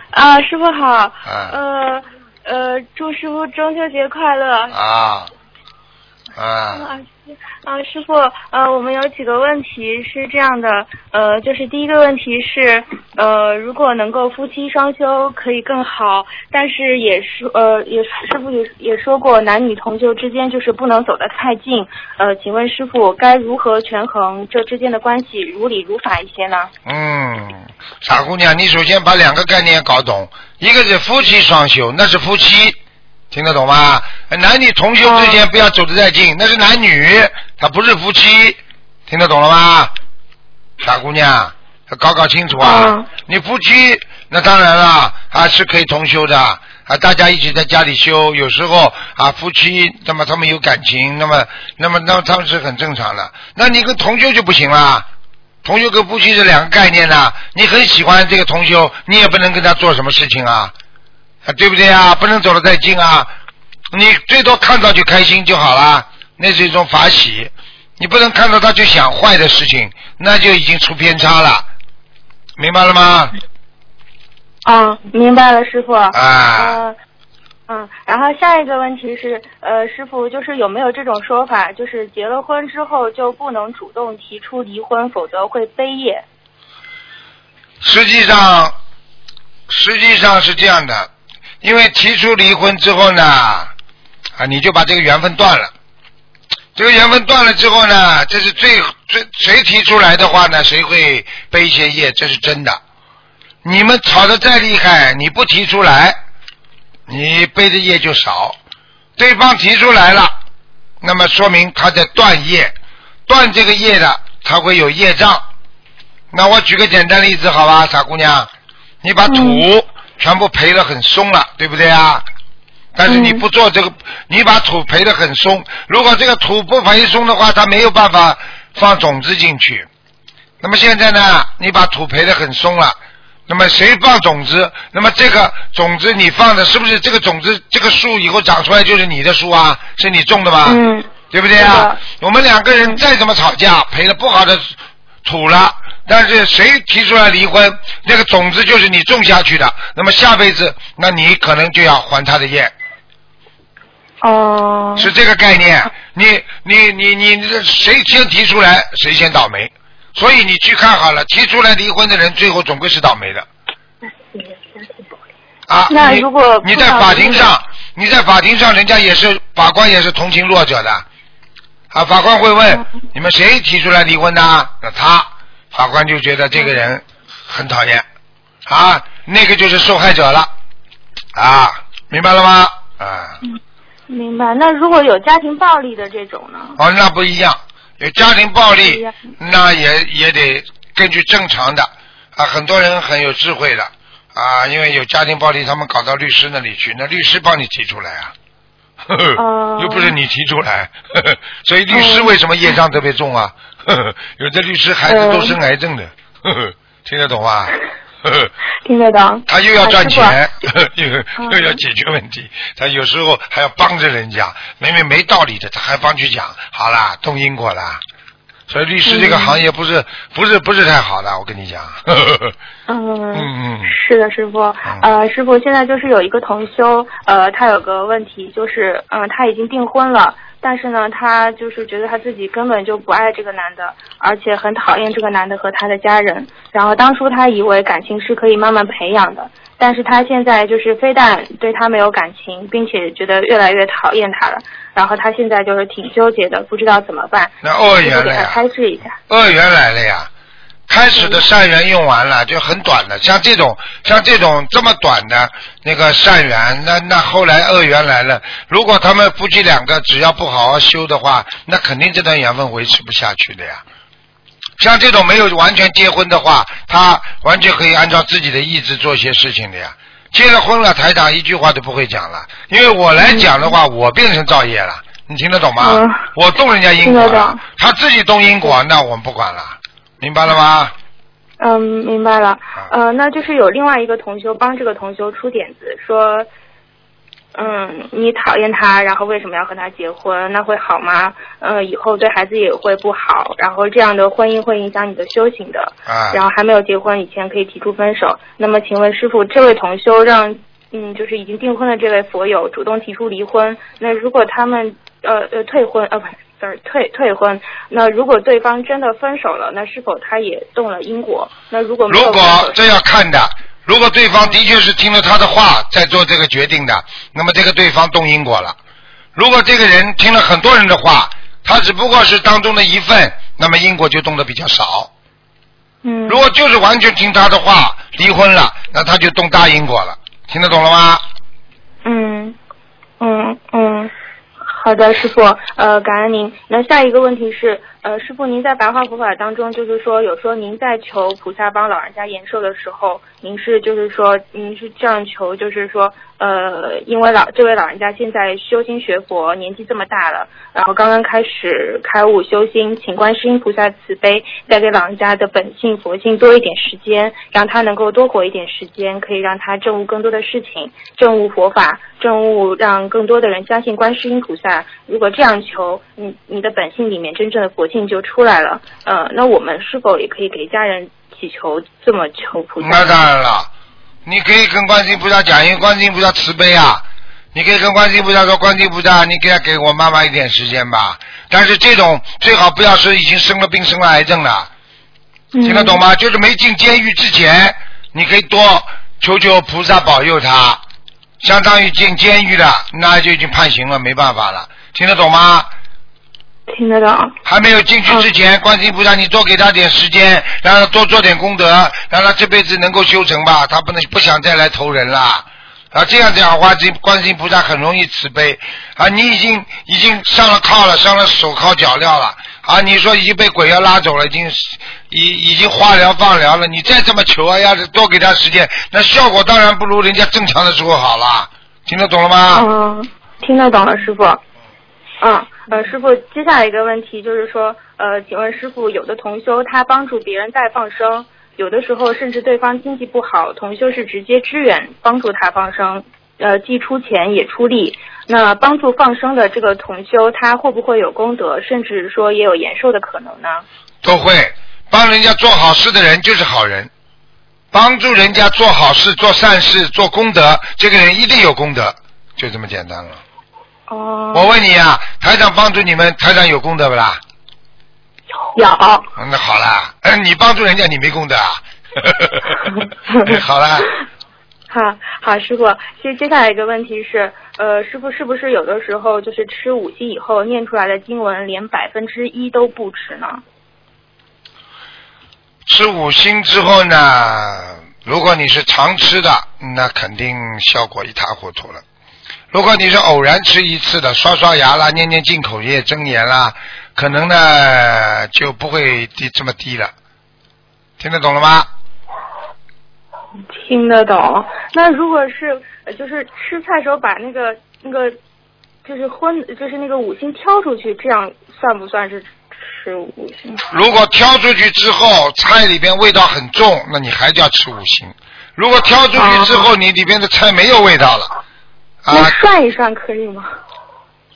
啊，师傅好。啊呃呃，祝师傅中秋节快乐。啊，啊，啊，啊，师傅，呃，我们有几个问题是这样的，呃，就是第一个问题是，呃，如果能够夫妻双修可以更好，但是也说，呃，也师傅也也说过，男女同修之间就是不能走得太近，呃，请问师傅该如何权衡这之间的关系，如理如法一些呢？嗯，傻姑娘，你首先把两个概念搞懂，一个是夫妻双修，那是夫妻，听得懂吗？男女同修之间不要走得太近，那是男女，他不是夫妻，听得懂了吗？傻姑娘，要搞搞清楚啊！嗯你夫妻那当然了，啊是可以同修的啊，大家一起在家里修，有时候啊夫妻那么他们有感情，那么那么那么他们是很正常的。那你跟同修就不行啦。同修跟夫妻是两个概念呐、你很喜欢这个同修，你也不能跟他做什么事情啊，啊对不对啊？不能走得太近啊，你最多看到就开心就好啦，那是一种法喜。你不能看到他就想坏的事情，那就已经出偏差了，明白了吗？啊，明白了，师傅。啊，呃，嗯，然后下一个问题是，呃，师傅就是有没有这种说法，就是结了婚之后就不能主动提出离婚，否则会背业？实际上，实际上是这样的，因为提出离婚之后呢，啊，你就把这个缘分断了。这个缘分断了之后呢，这是最最谁提出来的话呢，谁会背一些业，这是真的。你们吵得再厉害，你不提出来，你背的业就少。对方提出来了，那么说明他在断业，断这个业的，他会有业障。那我举个简单例子好吧，傻姑娘，你把土全部培得很松了，对不对啊？但是你不做这个，你把土培得很松。如果这个土不培松的话，它没有办法放种子进去。那么现在呢，你把土培得很松了，那么谁放种子？那么这个种子你放的是不是这个种子这个树以后长出来就是你的树啊？是你种的吧？嗯，对不对啊？我们两个人再怎么吵架，赔了不好的土了，但是谁提出来离婚，那个种子就是你种下去的，那么下辈子，那你可能就要还他的业，哦、是这个概念。你你你你谁先提出来，谁先倒霉。所以你去看好了，提出来离婚的人，最后总归是倒霉的。啊，那如果你在法庭上，你在法庭上，人家也是法官也是同情弱者的，啊，法官会问嗯你们谁提出来离婚的？那他，法官就觉得这个人很讨厌，啊，那个就是受害者了，啊，明白了吗？啊，明白。那如果有家庭暴力的这种呢？哦，那不一样，有家庭暴力那也也得根据正常的。啊，很多人很有智慧的。啊，因为有家庭暴力，他们搞到律师那里去，那律师帮你提出来啊。呵 呵哦。又不是你提出来，所以律师为什么业障特别重啊？呵呵有的律师孩子都生癌症的，呵 呵听得懂吗？呵 呵听得懂。他又要赚啊钱 又要解决问题，他有时候还要帮着人家，明明没道理的，他还帮去讲，好啦，动因果啦。所以律师这个嗯行业不是、不是不是太好的，我跟你讲。嗯，嗯嗯是的，师傅。呃，师傅，现在就是有一个同修，呃，他有个问题，就是，嗯、他已经订婚了，但是呢，他就是觉得他自己根本就不爱这个男的，而且很讨厌这个男的和他的家人。然后当初他以为感情是可以慢慢培养的，但是他现在就是非但对他没有感情，并且觉得越来越讨厌他了。然后他现在就是挺纠结的，不知道怎么办。那恶师傅给他开示一下。恶缘来了呀。开始的善缘用完了，就很短的，像这种像这种这么短的那个善缘，那那后来恶缘来了，如果他们夫妻两个只要不好好修的话，那肯定这段缘分维持不下去的呀。像这种没有完全结婚的话，他完全可以按照自己的意志做一些事情的呀。结了婚了，台长一句话都不会讲了，因为我来讲的话，我变成造业了，你听得懂吗？嗯我动人家因果他自己动因果，那我们不管了，明白了吗？嗯，明白了。呃，那就是有另外一个同修帮这个同修出点子，说，嗯，你讨厌他，然后为什么要和他结婚？那会好吗？呃，以后对孩子也会不好，然后这样的婚姻会影响你的修行的。啊，然后还没有结婚以前可以提出分手。那么请问师傅，这位同修让嗯，就是已经订婚的这位佛友主动提出离婚，那如果他们呃呃退婚呃不是 sorry 退退婚，那如果对方真的分手了，那是否他也动了因果？那如果如果这要看的，如果对方的确是听了他的话在做这个决定的，那么这个对方动因果了。如果这个人听了很多人的话，他只不过是当中的一份，那么因果就动的比较少。嗯如果就是完全听他的话离婚了，那他就动大因果了。听得懂了吗？嗯嗯嗯，好的，师傅，呃，感恩您。那下一个问题是，呃，师傅您在白话佛法当中，就是说有说您在求菩萨帮老人家延寿的时候，您是就是说您是这样求，就是说，呃，因为老这位老人家现在修心学佛，年纪这么大了，然后刚刚开始开悟修心，请观世音菩萨慈悲，再给老人家的本性佛性多一点时间，让他能够多活一点时间，可以让他证悟更多的事情，证悟佛法，证悟让更多的人相信观世音菩萨。如果这样求，你你的本性里面真正的佛性就出来了。呃，那我们是否也可以给家人祈求这么求菩萨？那当然了，你可以跟观世音菩萨讲，因为观世音菩萨慈悲啊。你可以跟观世音菩萨说，观世音菩萨，你给他给我妈妈一点时间吧。但是这种最好不要是已经生了病、生了癌症了，嗯听得懂吗？就是没进监狱之前，你可以多求求菩萨保佑他。相当于进监狱了，那就已经判刑了，没办法了，听得懂吗？听得到。还没有进去之前，观世音菩萨，你多给他点时间，让他多做点功德，让他这辈子能够修成吧。他不能不想再来投人了。啊，这样讲的话，这观世音菩萨很容易慈悲啊！你已经已经上了铐了，上了手铐脚镣了啊！你说已经被鬼要拉走了，已经已已经化疗放疗了，你再这么求啊，要是多给他时间，那效果当然不如人家正常的时候好了。听得懂了吗？嗯，听得懂了，师傅。嗯，呃，师傅，接下来一个问题就是说，呃，请问师傅，有的同修他帮助别人带放生，有的时候甚至对方经济不好，同修是直接支援帮助他放生，呃，既出钱也出力。那帮助放生的这个同修，他会不会有功德，甚至说也有延寿的可能呢？都会帮人家做好事的人就是好人，帮助人家做好事、做善事、做功德，这个人一定有功德，就这么简单了。哦、我问你啊，台长帮助你们，台长有功德不啦？有。嗯那好啦，嗯，你帮助人家你没功德啊？好啦，好好，师傅，接接下来一个问题是，呃，师傅是不是有的时候就是吃五星以后念出来的经文连百分之一都不吃呢？吃五星之后呢，如果你是常吃的，那肯定效果一塌糊涂了。如果你是偶然吃一次的，刷刷牙啦，念念进口业、真言啦，可能呢就不会低这么低了。听得懂了吗？听得懂。那如果是呃就是吃菜时候把那个那个就是荤就是那个五星挑出去，这样算不算是吃五星？如果挑出去之后，菜里边味道很重，那你还叫吃五星。如果挑出去之后，你里边的菜没有味道了，啊那，涮一涮可以吗？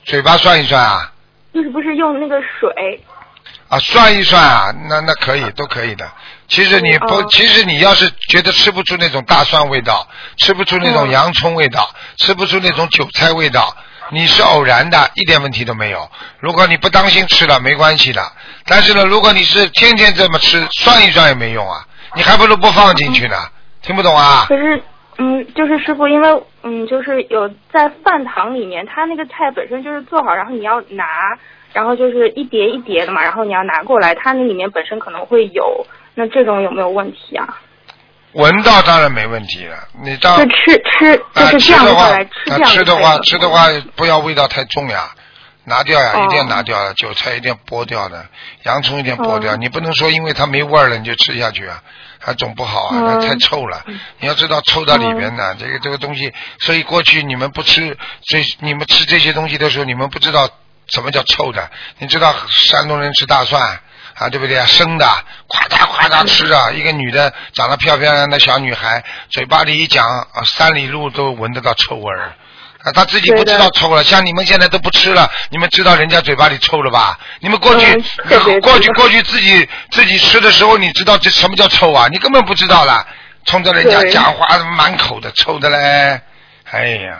嘴巴涮一涮啊，就是不是用那个水？啊，涮一涮啊，那那可以，都可以的。其实你不，哦其实你要是觉得吃不出那种大蒜味道，吃不出那种嗯洋葱味道，吃不出那种韭菜味道，你是偶然的，一点问题都没有。如果你不当心吃了，没关系的。但是呢，如果你是天天这么吃，涮一涮也没用啊，你还不如不放进去呢。听不懂啊？可是，嗯，就是师傅，因为嗯，就是有在饭堂里面，他那个菜本身就是做好，然后你要拿，然后就是一碟一碟的嘛，然后你要拿过来，它那里面本身可能会有，那这种有没有问题啊？闻到当然没问题了，你当就吃吃就啊，是这样吃的话，过来吃这啊样吃的话，吃的话不要味道太重呀，拿掉呀，哦一定要拿掉的，韭菜一定要剥掉的，洋葱一定要剥掉。哦你不能说因为它没味儿了你就吃下去啊，还总不好啊，太臭了。你要知道臭到里边的这个这个东西，所以过去你们不吃，这你们吃这些东西的时候，你们不知道什么叫臭的。你知道山东人吃大蒜。啊，对不对啊？生的，夸嚓夸嚓吃啊！一个女的长得漂漂亮亮的小女孩，嘴巴里一讲啊，三里路都闻得到臭味儿。啊，他自己不知道臭了，像你们现在都不吃了，你们知道人家嘴巴里臭了吧？你们过去、过去过去自己自己吃的时候，你知道这什么叫臭啊？你根本不知道了，冲着人家讲话满口的臭的嘞，哎呀！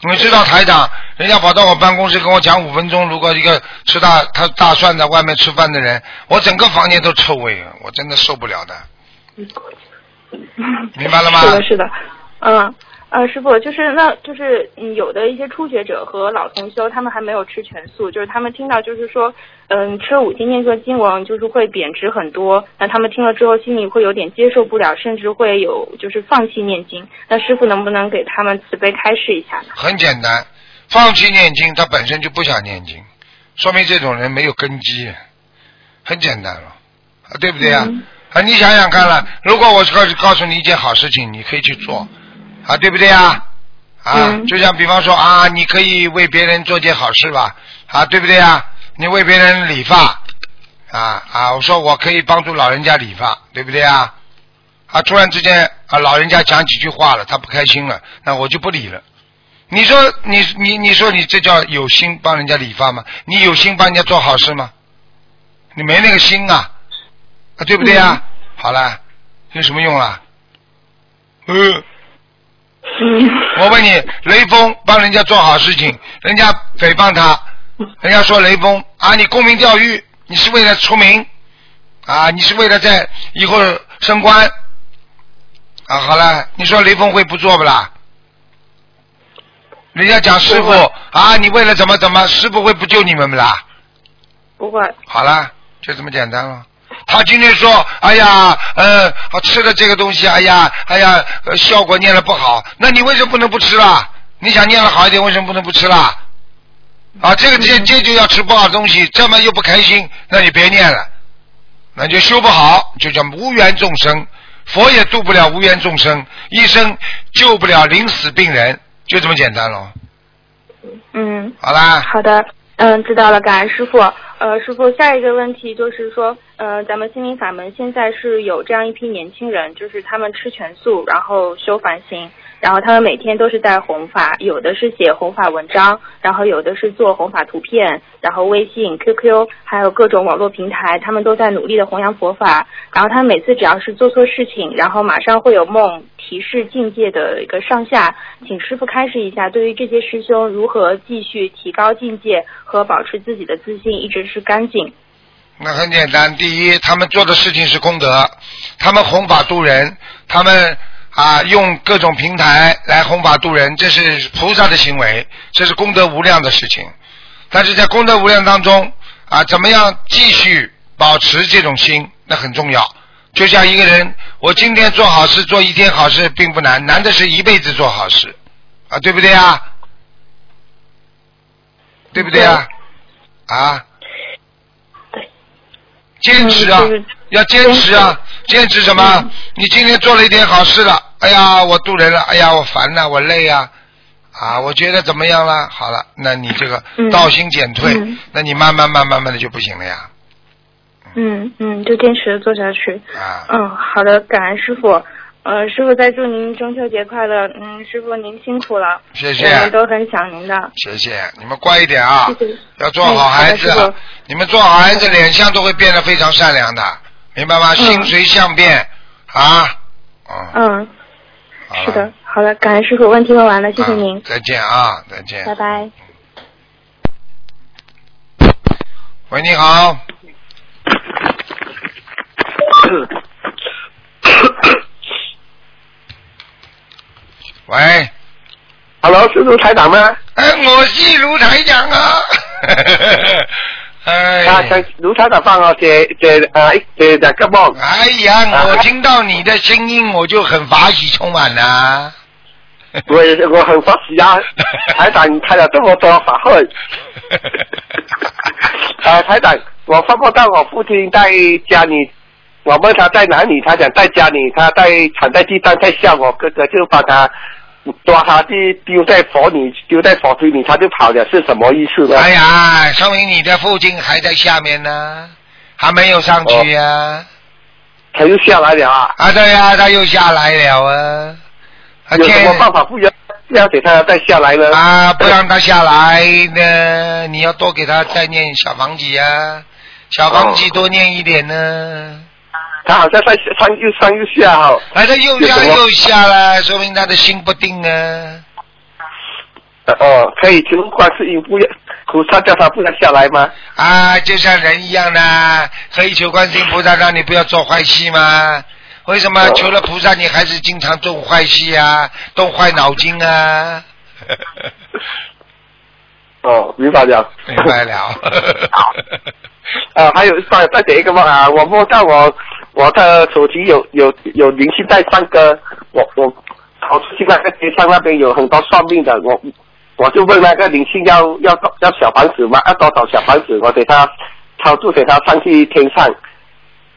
你们知道台长，人家跑到我办公室跟我讲五分钟，如果一个吃大他大蒜在外面吃饭的人，我整个房间都臭味，我真的受不了的。明白了吗是的，是的，嗯。呃，师傅，就是那，就是嗯，有的一些初学者和老同修，他们还没有吃全素，就是他们听到就是说，嗯，吃五经念个经文就是会贬值很多，那他们听了之后心里会有点接受不了，甚至会有就是放弃念经。那师傅能不能给他们慈悲开示一下呢？很简单，放弃念经，他本身就不想念经，说明这种人没有根基，很简单了，啊，对不对啊？嗯啊，你想想看了，如果我告诉告诉你一件好事情，你可以去做，啊，对不对啊？啊，嗯就像比方说啊，你可以为别人做件好事吧，啊，对不对啊？你为别人理发，啊啊，我说我可以帮助老人家理发，对不对啊？啊，突然之间啊，老人家讲几句话了，他不开心了，那我就不理了。你说你你你说你这叫有心帮人家理发吗？你有心帮人家做好事吗？你没那个心啊，啊，对不对啊？好了，有什么用啊？嗯。嗯我问你，雷锋帮人家做好事情，人家诽谤他，人家说雷锋啊，你沽名钓誉，你是为了出名啊，你是为了在以后升官啊。好了，你说雷锋会不做不啦？人家讲师傅啊，你为了怎么怎么，师傅会不救你们不啦？不会，好了，就这么简单了。他今天说，哎呀，呃，我吃了这个东西，哎呀，哎呀，呃效果念了不好，那你为什么不能不吃啦？你想念了好一点，为什么不能不吃啦？啊，这个这这就要吃不好的东西，这么又不开心，那你别念了，那就修不好，就叫无缘众生。佛也度不了无缘众生，医生救不了临死病人，就这么简单了。嗯。好啦，好的，嗯，知道了，感恩师傅。呃，师傅，下一个问题就是说，呃，咱们心灵法门现在是有这样一批年轻人，就是他们吃全素，然后修梵行，然后他们每天都是在弘法，有的是写弘法文章，然后有的是做弘法图片，然后微信、QQ 还有各种网络平台，他们都在努力的弘扬佛法。然后他们每次只要是做错事情，然后马上会有梦提示境界的一个上下，请师傅开示一下，对于这些师兄如何继续提高境界和保持自己的自信一直是干净。那很简单，第一，他们做的事情是功德，他们弘法度人，他们啊用各种平台来弘法度人，这是菩萨的行为，这是功德无量的事情。但是在功德无量当中啊，怎么样继续保持这种心，那很重要。就像一个人，我今天做好事，做一天好事并不难，难的是一辈子做好事。啊，对不对啊？对不对啊？啊，对，坚持啊要坚持啊，坚持什么？你今天做了一点好事了，哎呀，我渡人了，哎呀，我烦了，我累呀、啊，我觉得怎么样了？好了，那你这个嗯。道心减退，嗯。那你慢慢慢慢慢的就不行了呀，嗯嗯，就坚持做下去。啊，嗯，好的，感恩师傅。呃，师傅再祝您中秋节快乐。嗯，师傅您辛苦了，谢谢我们都很想您的。谢谢，你们乖一点啊，谢谢。要做好孩子你们做好孩子，脸相都会变得非常善良的，明白吗？心随相变啊，嗯，嗯，是的，好的，感恩师傅，问题问完了，谢谢您啊，再见啊，再见。拜拜。喂，你好。喂，Hello，是卢台长吗？哎，我是卢台长啊。哎啊，想卢台长放我啊解两个梦。哎呀，我听到你的声音，我就很法喜充满呐、我我很欢喜啊，台长你开了这么多法会。啊，台长，我发梦到我父亲在家里，我问他在哪里，他讲在家里，他在躺在地上在笑，我哥哥就把他抓他去丢在火里，丢在火堆里，他就跑了，是什么意思呢？哎呀，说明你的父亲还在下面呢，还没有上去呀、他又下来了啊，啊。对呀、他又下来了啊。有什么办法不要不要给他再下来呢？啊，不让他下来呢，你要多给他再念小房子呀、小房子多念一点呢。他好像在上又上又下哈、啊，他又上又下了，说明他的心不定啊。呃哦，可以求观世音不要菩萨叫他不要下来吗？啊，就像人一样的，可以求观世音菩萨让你不要做坏事吗？为什么哦求了菩萨，你还是经常做坏事啊，动坏脑筋啊？哦，明白了。明白了。啊，还有再再点一个梦啊，我梦到我我的手机有有有灵性在唱歌，我我跑出去那个街上那边有很多算命的，我我就问那个灵性要要要小房子吗？要多少小房子？我给他操作给他上去天上，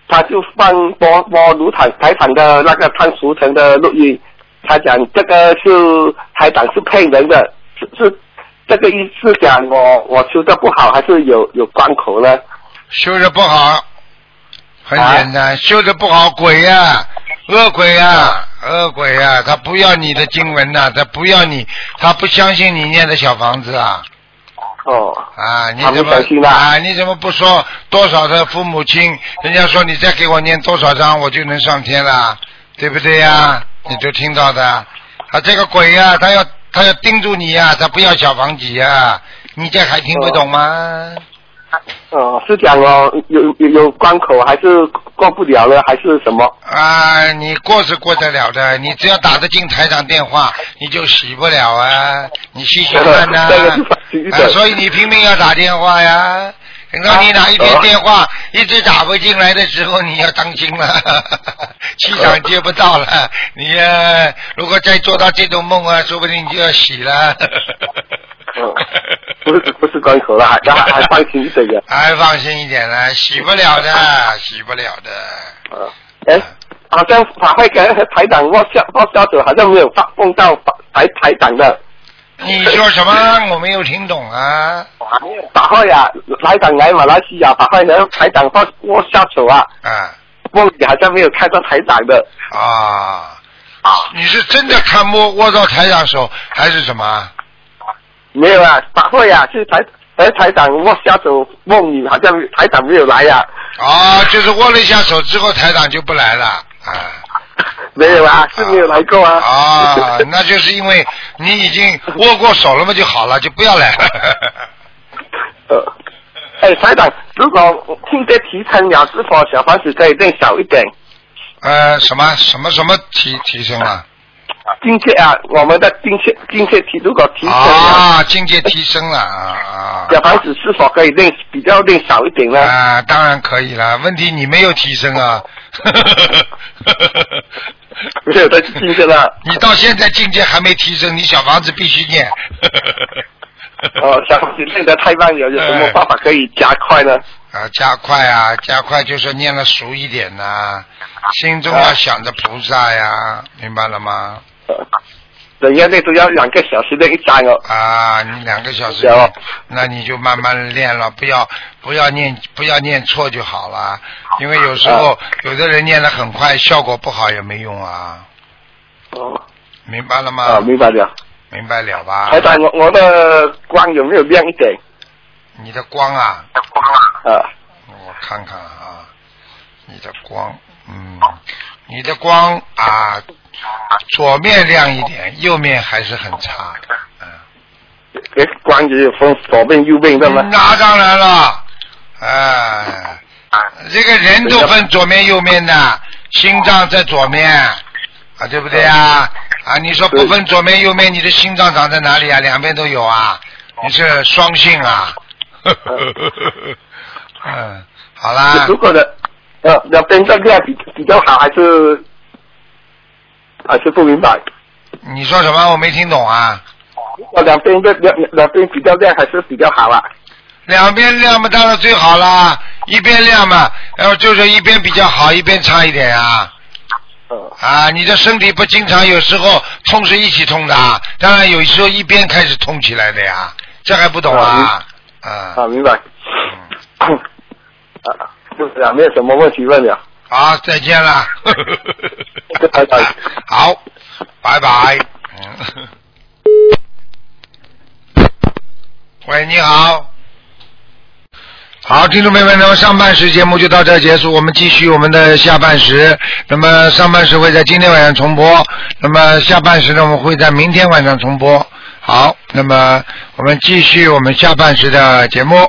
他就放播播卢台台场的那个汤熟成的录音，他讲这个是台长是骗人的，是是这个意思讲我我修的不好，还是有有关口呢？修的不好，很简单，修的不好，鬼呀、恶鬼呀、恶鬼呀、他不要你的经文呐、他不要你，他不相信你念的小房子啊。哦，啊，你怎么啊啊？你怎么不说多少的父母亲？人家说你再给我念多少章，我就能上天了，对不对呀？你就听到的啊，这个鬼呀、他要他要盯住你呀、他不要小房子呀、你这还听不懂吗？哦，是讲哦，有有有关口还是过不了了，还是什么？啊，你过是过得了的，你只要打得进台长电话，你就洗不了啊！你细细看 呐、啊，所以你拼命要打电话呀。等到你哪一天电话一直打不进来的时候，你要当心了，气场接不到了。你呀，如果再做到这种梦啊，说不定你就要洗了。哦，不是不是关口了，还还还放心一点的。还放心一点呢，洗不了的，洗不了的。啊，哎，好像法会跟台长握下握下手，好像没有发碰到台台长的。你说什么？我没有听懂啊。法会啊，台长来马来西亚法会呢，台长握握下手啊，啊梦里好像没有看到台长的。啊！你是真的看摸握到台长手，还是什么？没有啊，法会啊，是台哎台长握下手，梦里好像台长没有来呀、啊，就是握了一下手之后，台长就不来了啊。没有啊，是没有来过啊。啊，那就是因为你已经握过手了嘛，就好了，就不要来了。呃，哎，台长，如果听得提成了，是否小房子可以再小一点？呃，什么什么什么提提升了？境界啊，我们的境界境界提如果提升了，啊，境界提升了啊啊！小房子是否可以练比较练少一点呢？啊，当然可以了。问题你没有提升啊。没有在境界了。你到现在境界还没提升，你小房子必须念。哦，小房子练得太慢，了有什么办法可以加快呢？啊，加快啊，加快就是念的熟一点呐、心中要想着菩萨呀，明白了吗？人家那都要两个小时的一张哦。啊，你两个小时那你就慢慢练了，不要不要念不要念错就好了，因为有时候、有的人念的很快，效果不好也没用啊，哦，明白了吗？啊，明白了。明白了吧？台长，我我的光有没有亮一点？你的光啊，啊，我看看啊，你的光，嗯，你的光啊，左面亮一点，右面还是很差，嗯。诶，光也有分左边右边的吗？那当然了，哎，这个人都分左面右面的，心脏在左面啊，对不对啊？啊，你说不分左面右面，你的心脏长在哪里啊？两边都有啊，你是双性啊？嗯，好啦如，果的，呃，两边的量比比较好，还是还是不明白？你说什么？我没听懂啊。哦，两边的两两边比较亮还是比较好啊？两边亮嘛，当然最好啦。一边亮嘛，然后就是一边比较好，一边差一点啊。呃，啊，你的身体不经常有时候痛是一起痛的，当然有时候一边开始痛起来的呀，这还不懂啊？啊，啊，明白。嗯，啊，就是啊，没有什么问题问了。好，再见了。拜 拜好，拜拜。嗯。喂，你好。好，听众朋友们，那么上半时节目就到这儿结束，我们继续我们的下半时。那么上半时会在今天晚上重播，那么下半时呢，我们会在明天晚上重播。好，那么我们继续我们下半时的节目。